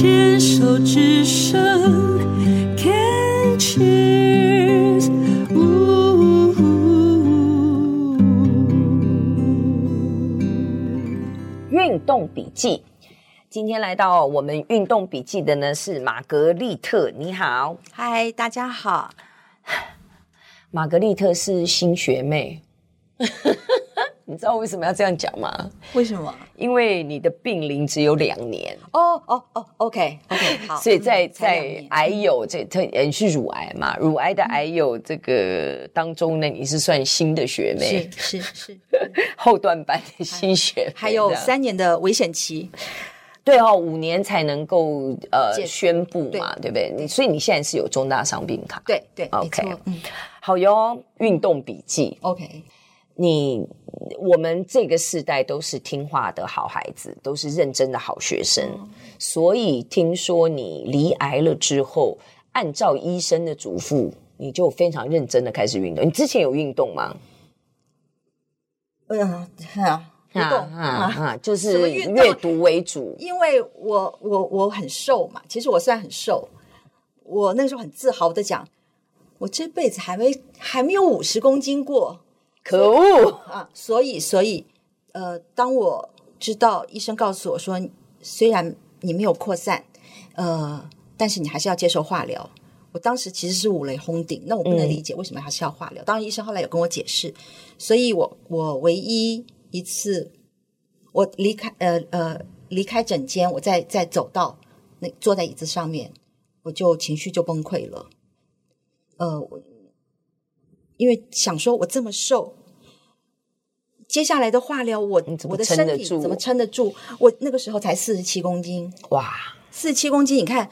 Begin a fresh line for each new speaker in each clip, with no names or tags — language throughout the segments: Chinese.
牵手之声，Can cheers，
运动笔记。今天来到我们运动笔记的呢是玛格丽特，你好，
嗨，大家好。
玛格丽特是新学妹。你知道为什么要这样讲吗？
为什么？
因为你的病龄只有两年。
哦哦哦，OK OK，好。
所以在在癌友这特也是乳癌嘛，乳癌的癌友这个当中呢，你是算新的学妹，
是是是
后段班的新学妹，
还有三年的危险期。
对哦，五年才能够呃宣布嘛，对不对？你所以你现在是有重大伤病卡，
对对
，OK，
嗯，
好哟，运动笔记
，OK。
你我们这个世代都是听话的好孩子，都是认真的好学生，嗯、所以听说你罹癌了之后，按照医生的嘱咐，你就非常认真的开始运动。你之前有运动吗？
嗯，啊，运动啊
啊，就是阅读为主。
因为我我我很瘦嘛，其实我虽然很瘦，我那时候很自豪的讲，我这辈子还没还没有五十公斤过。
可恶
啊！所以，所以，呃，当我知道医生告诉我说，虽然你没有扩散，呃，但是你还是要接受化疗。我当时其实是五雷轰顶，那我不能理解为什么还是要化疗。嗯、当然，医生后来有跟我解释，所以我我唯一一次我离开呃呃离开诊间，我再再走到那坐在椅子上面，我就情绪就崩溃了。呃，因为想说我这么瘦。接下来的化疗，我我的身体怎么撑得住？我那个时候才四十七公斤，
哇，
四十七公斤！你看，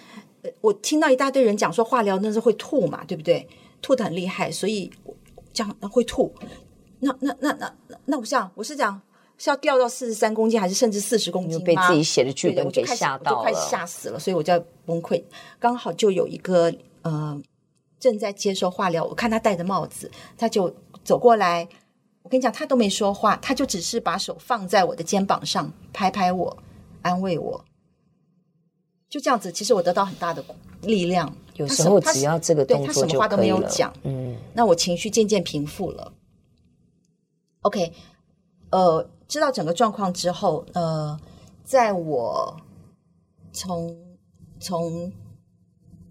我听到一大堆人讲说化疗那是会吐嘛，对不对？吐的很厉害，所以这样会吐。那那那那那那我想，我是讲是要掉到四十三公斤，还是甚至四十公斤吗？
被自己写的剧本给吓到了，
我就快吓死了，所以我就要崩溃。刚好就有一个呃正在接受化疗，我看他戴着帽子，他就走过来。我跟你讲，他都没说话，他就只是把手放在我的肩膀上，拍拍我，安慰我，就这样子。其实我得到很大的力量。
有时候只要这个动作。对，他什么话都没有讲。嗯，那
我情绪渐渐平复了。OK，呃，知道整个状况之后，呃，在我从从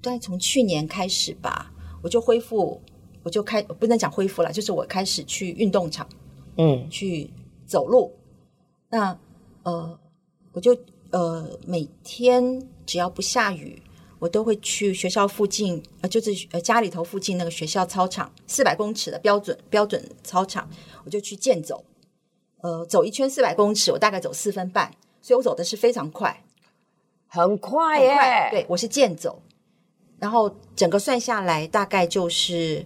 对从去年开始吧，我就恢复。我就开不能讲恢复了，就是我开始去运动场，嗯，去走路。那呃，我就呃每天只要不下雨，我都会去学校附近，呃，就是呃家里头附近那个学校操场，四百公尺的标准标准操场，我就去健走。呃，走一圈四百公尺，我大概走四分半，所以我走的是非常快，
很快耶。快
对，我是健走，然后整个算下来大概就是。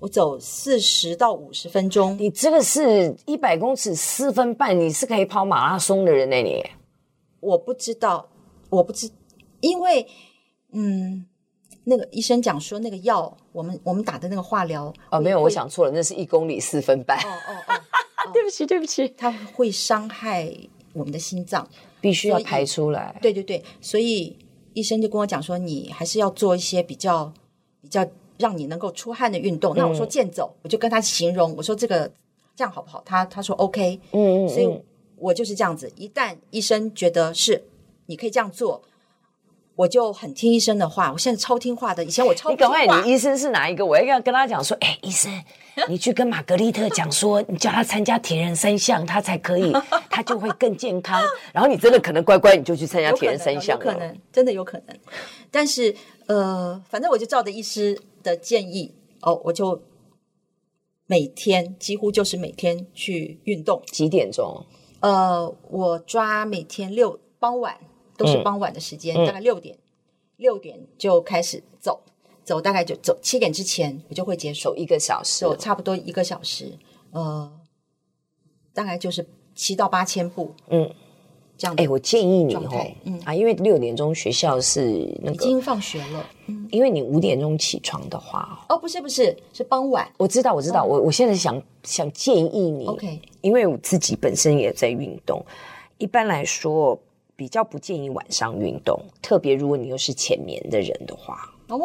我走四十到五十分钟，
你这个是一百公尺四分半，你是可以跑马拉松的人呢？你
我不知道，我不知，因为嗯，那个医生讲说那个药，我们我们打的那个化疗
哦，没有，我想错了，那是一公里四分半。哦哦 哦，对不起，对不起，
它会伤害我们的心脏，
必须要排出来。
对对对，所以医生就跟我讲说，你还是要做一些比较比较。让你能够出汗的运动，那我说健走，嗯、我就跟他形容，我说这个这样好不好？他他说 OK，嗯，所以我就是这样子。一旦医生觉得是你可以这样做，我就很听医生的话。我现在超听话的，以前我超听话。
你赶快，你医生是哪一个？我要跟他讲说，哎，医生，你去跟玛格丽特讲说，你叫他参加铁人三项，他才可以，他就会更健康。然后你真的可能乖乖，你就去参加铁人三项，
有可能，真的有可能。但是呃，反正我就照着医师。的建议哦，我就每天几乎就是每天去运动。
几点钟？
呃，我抓每天六傍晚都是傍晚的时间，嗯、大概六点六、嗯、点就开始走，走大概就走七点之前我就会结束
一个小时，
走差不多一个小时，呃，大概就是七到八千步，嗯。哎，我建议你哦，嗯。啊，
因为六点钟学校是那个
已经放学了，
嗯，因为你五点钟起床的话，
哦，不是不是，是傍晚。
我知道，我知道，我我现在想想建议你，OK，因为我自己本身也在运动，一般来说，比较不建议晚上运动，特别如果你又是浅眠的人的话。
哦，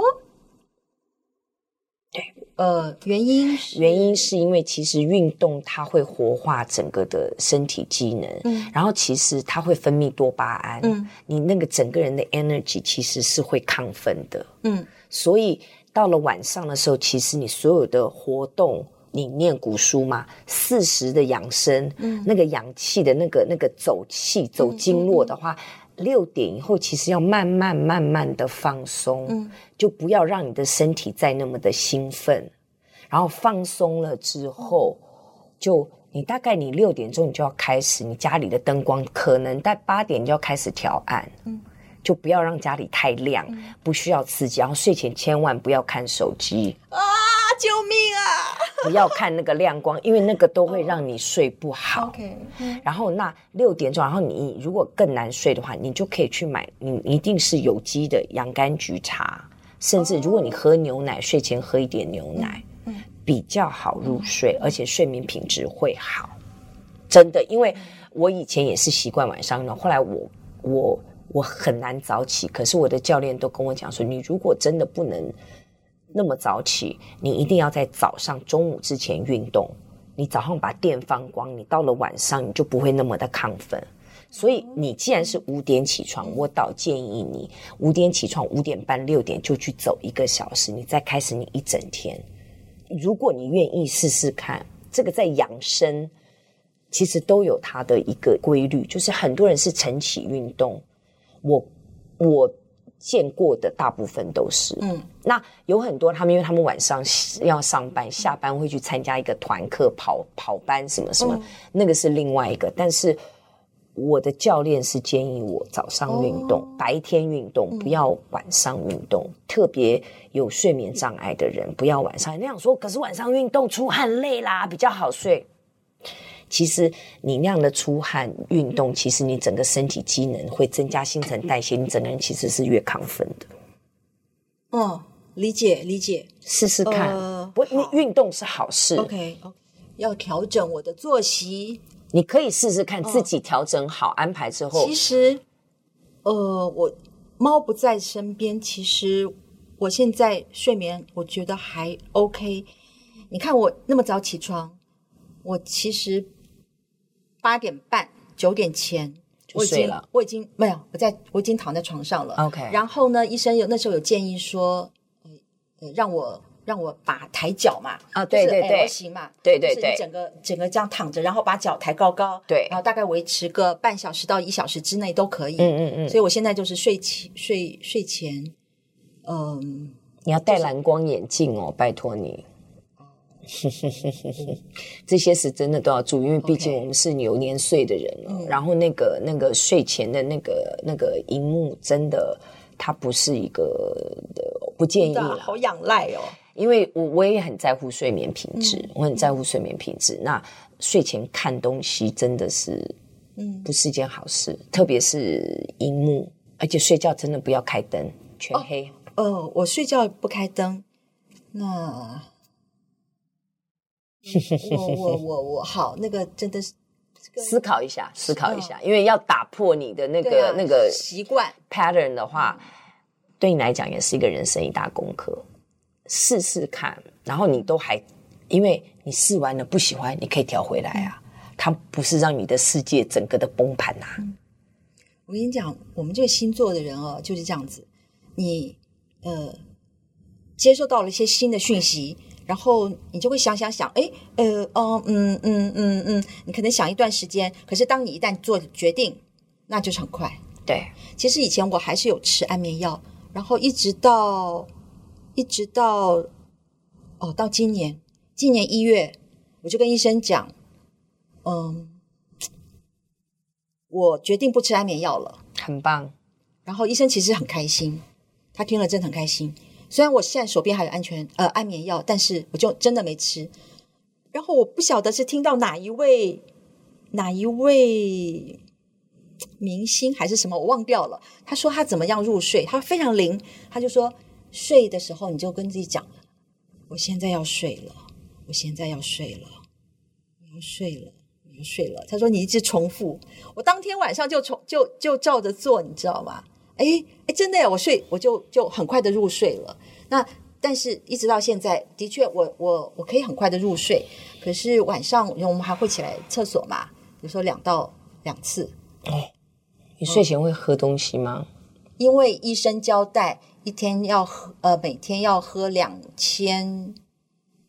对，
呃，原因
原因是因为其实运动它会活化整个的身体机能，嗯，然后其实它会分泌多巴胺，嗯，你那个整个人的 energy 其实是会亢奋的，嗯，所以到了晚上的时候，其实你所有的活动。你念古书嘛？四时的养生，嗯，那个养气的那个那个走气走经络的话，嗯嗯、六点以后其实要慢慢慢慢的放松，嗯，就不要让你的身体再那么的兴奋，然后放松了之后，就你大概你六点钟你就要开始，你家里的灯光可能在八点就要开始调暗，嗯，就不要让家里太亮，嗯、不需要刺激，然后睡前千万不要看手机
啊，救命啊！
不要看那个亮光，因为那个都会让你睡不好。
OK，
然后那六点钟，然后你如果更难睡的话，你就可以去买，你一定是有机的洋甘菊茶，甚至如果你喝牛奶，睡前喝一点牛奶，比较好入睡，而且睡眠品质会好。真的，因为我以前也是习惯晚上呢，后来我我我很难早起，可是我的教练都跟我讲说，你如果真的不能。那么早起，你一定要在早上、中午之前运动。你早上把电放光，你到了晚上你就不会那么的亢奋。所以你既然是五点起床，我倒建议你五点起床，五点半、六点就去走一个小时，你再开始你一整天。如果你愿意试试看，这个在养生其实都有它的一个规律，就是很多人是晨起运动，我我。见过的大部分都是，嗯，那有很多他们，因为他们晚上要上班，下班会去参加一个团课、跑跑班什么什么，嗯、那个是另外一个。但是我的教练是建议我早上运动，哦、白天运动，不要晚上运动。嗯、特别有睡眠障碍的人，不要晚上那样说。可是晚上运动出汗累啦，比较好睡。其实你那样的出汗运动，其实你整个身体机能会增加新陈代谢，你整个人其实是越亢奋的。
哦，理解理解，
试试看。呃、不，你运动是好事。
OK 要调整我的作息。
你可以试试看，自己调整好、哦、安排之后。
其实，呃，我猫不在身边，其实我现在睡眠我觉得还 OK。你看我那么早起床，我其实。八点半九点前
就睡了，
我已经没有，我在我已经躺在床上了。
OK，
然后呢，医生有那时候有建议说，呃，让我让我把抬脚嘛，
啊，对对对，
行嘛，
对对对，
整个整个这样躺着，然后把脚抬高高，
对，
然后大概维持个半小时到一小时之内都可以。
嗯嗯嗯。
所以我现在就是睡前睡睡前，嗯，
你要戴蓝光眼镜哦，拜托你。这些是真的都要注意，因为毕竟我们是有年岁的人.然后那个那个睡前的那个那个荧幕，真的它不是一个的，不建议了。
好仰赖哦，
因为我我也很在乎睡眠品质，嗯、我很在乎睡眠品质。那睡前看东西真的是，嗯，不是一件好事，嗯、特别是荧幕，而且睡觉真的不要开灯，全黑。
哦，呃、我睡觉不开灯，那。我我我我好，那个真的是
思考一下，思考一下，因为要打破你的那个那个
习惯
pattern 的话，对你来讲也是一个人生一大功课。试试看，然后你都还，因为你试完了不喜欢，你可以调回来啊。它不是让你的世界整个的崩盘呐。
我跟你讲，我们这个星座的人哦，就是这样子，你呃接受到了一些新的讯息。然后你就会想想想，哎，呃，哦，嗯嗯嗯嗯，你可能想一段时间，可是当你一旦做决定，那就是很快。
对，
其实以前我还是有吃安眠药，然后一直到一直到哦，到今年今年一月，我就跟医生讲，嗯，我决定不吃安眠药了，
很棒。
然后医生其实很开心，他听了真的很开心。虽然我现在手边还有安全呃安眠药，但是我就真的没吃。然后我不晓得是听到哪一位哪一位明星还是什么，我忘掉了。他说他怎么样入睡，他非常灵。他就说睡的时候你就跟自己讲，我现在要睡了，我现在要睡了，我要睡了，我要睡了。他说你一直重复，我当天晚上就重就就照着做，你知道吗？哎哎，真的呀，我睡我就就很快的入睡了。那但是一直到现在，的确我我我可以很快的入睡，可是晚上我们还会起来厕所嘛，比如说两到两次。
哦，你睡前会喝东西吗？
因为医生交代一天要喝呃每天要喝两千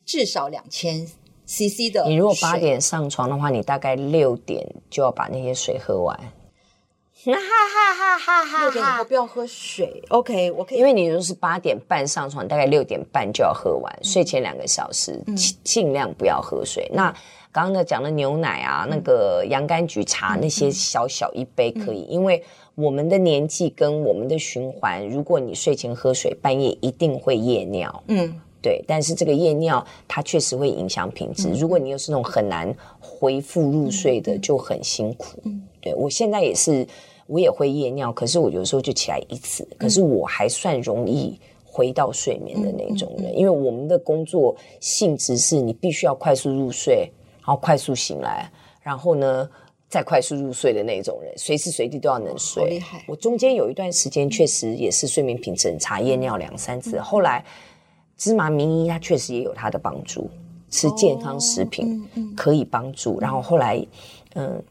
至少两千 CC 的。
你如果八点上床的话，你大概六点就要把那些水喝完。哈哈哈哈哈！
六点以后不要喝水，OK？我可以，
因为你如果是八点半上床，大概六点半就要喝完。嗯、睡前两个小时，尽、嗯、尽量不要喝水。嗯、那刚刚的讲的牛奶啊，嗯、那个洋甘菊茶，嗯、那些小小一杯可以，嗯、因为我们的年纪跟我们的循环，如果你睡前喝水，半夜一定会夜尿。嗯。对，但是这个夜尿它确实会影响品质。嗯、如果你又是那种很难恢复入睡的，嗯、就很辛苦。嗯、对，我现在也是，我也会夜尿，可是我有时候就起来一次，嗯、可是我还算容易回到睡眠的那种人，因为我们的工作性质是你必须要快速入睡，然后快速醒来，然后呢再快速入睡的那种人，随时随地都要能睡。
厉害！
我中间有一段时间确实也是睡眠品质很差，夜尿两三次，嗯、后来。芝麻名医它确实也有它的帮助，吃健康食品可以帮助。哦嗯嗯、然后后来，嗯，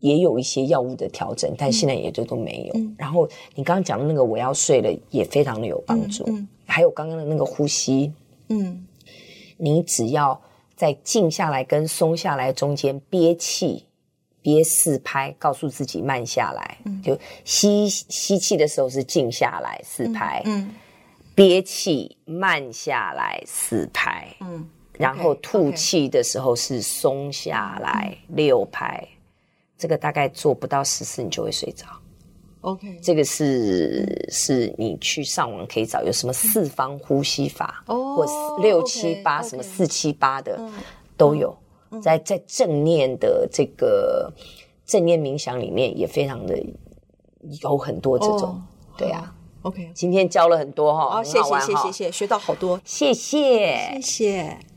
也有一些药物的调整，但现在也就都没有。嗯、然后你刚刚讲的那个我要睡了，也非常的有帮助。还有刚刚的那个呼吸，嗯，你只要在静下来跟松下来中间憋气，憋四拍，告诉自己慢下来。嗯、就吸吸气的时候是静下来四拍。嗯。嗯憋气，慢下来四拍，嗯，然后吐气的时候是松下来六拍，这个大概做不到十次你就会睡着。OK，这个是是你去上网可以找有什么四方呼吸法，哦，或六七八什么四七八的都有，在在正念的这个正念冥想里面也非常的有很多这种，对啊。
OK，
今天教了很多哈，
好，谢谢谢谢谢，学到好多，
谢谢。谢谢。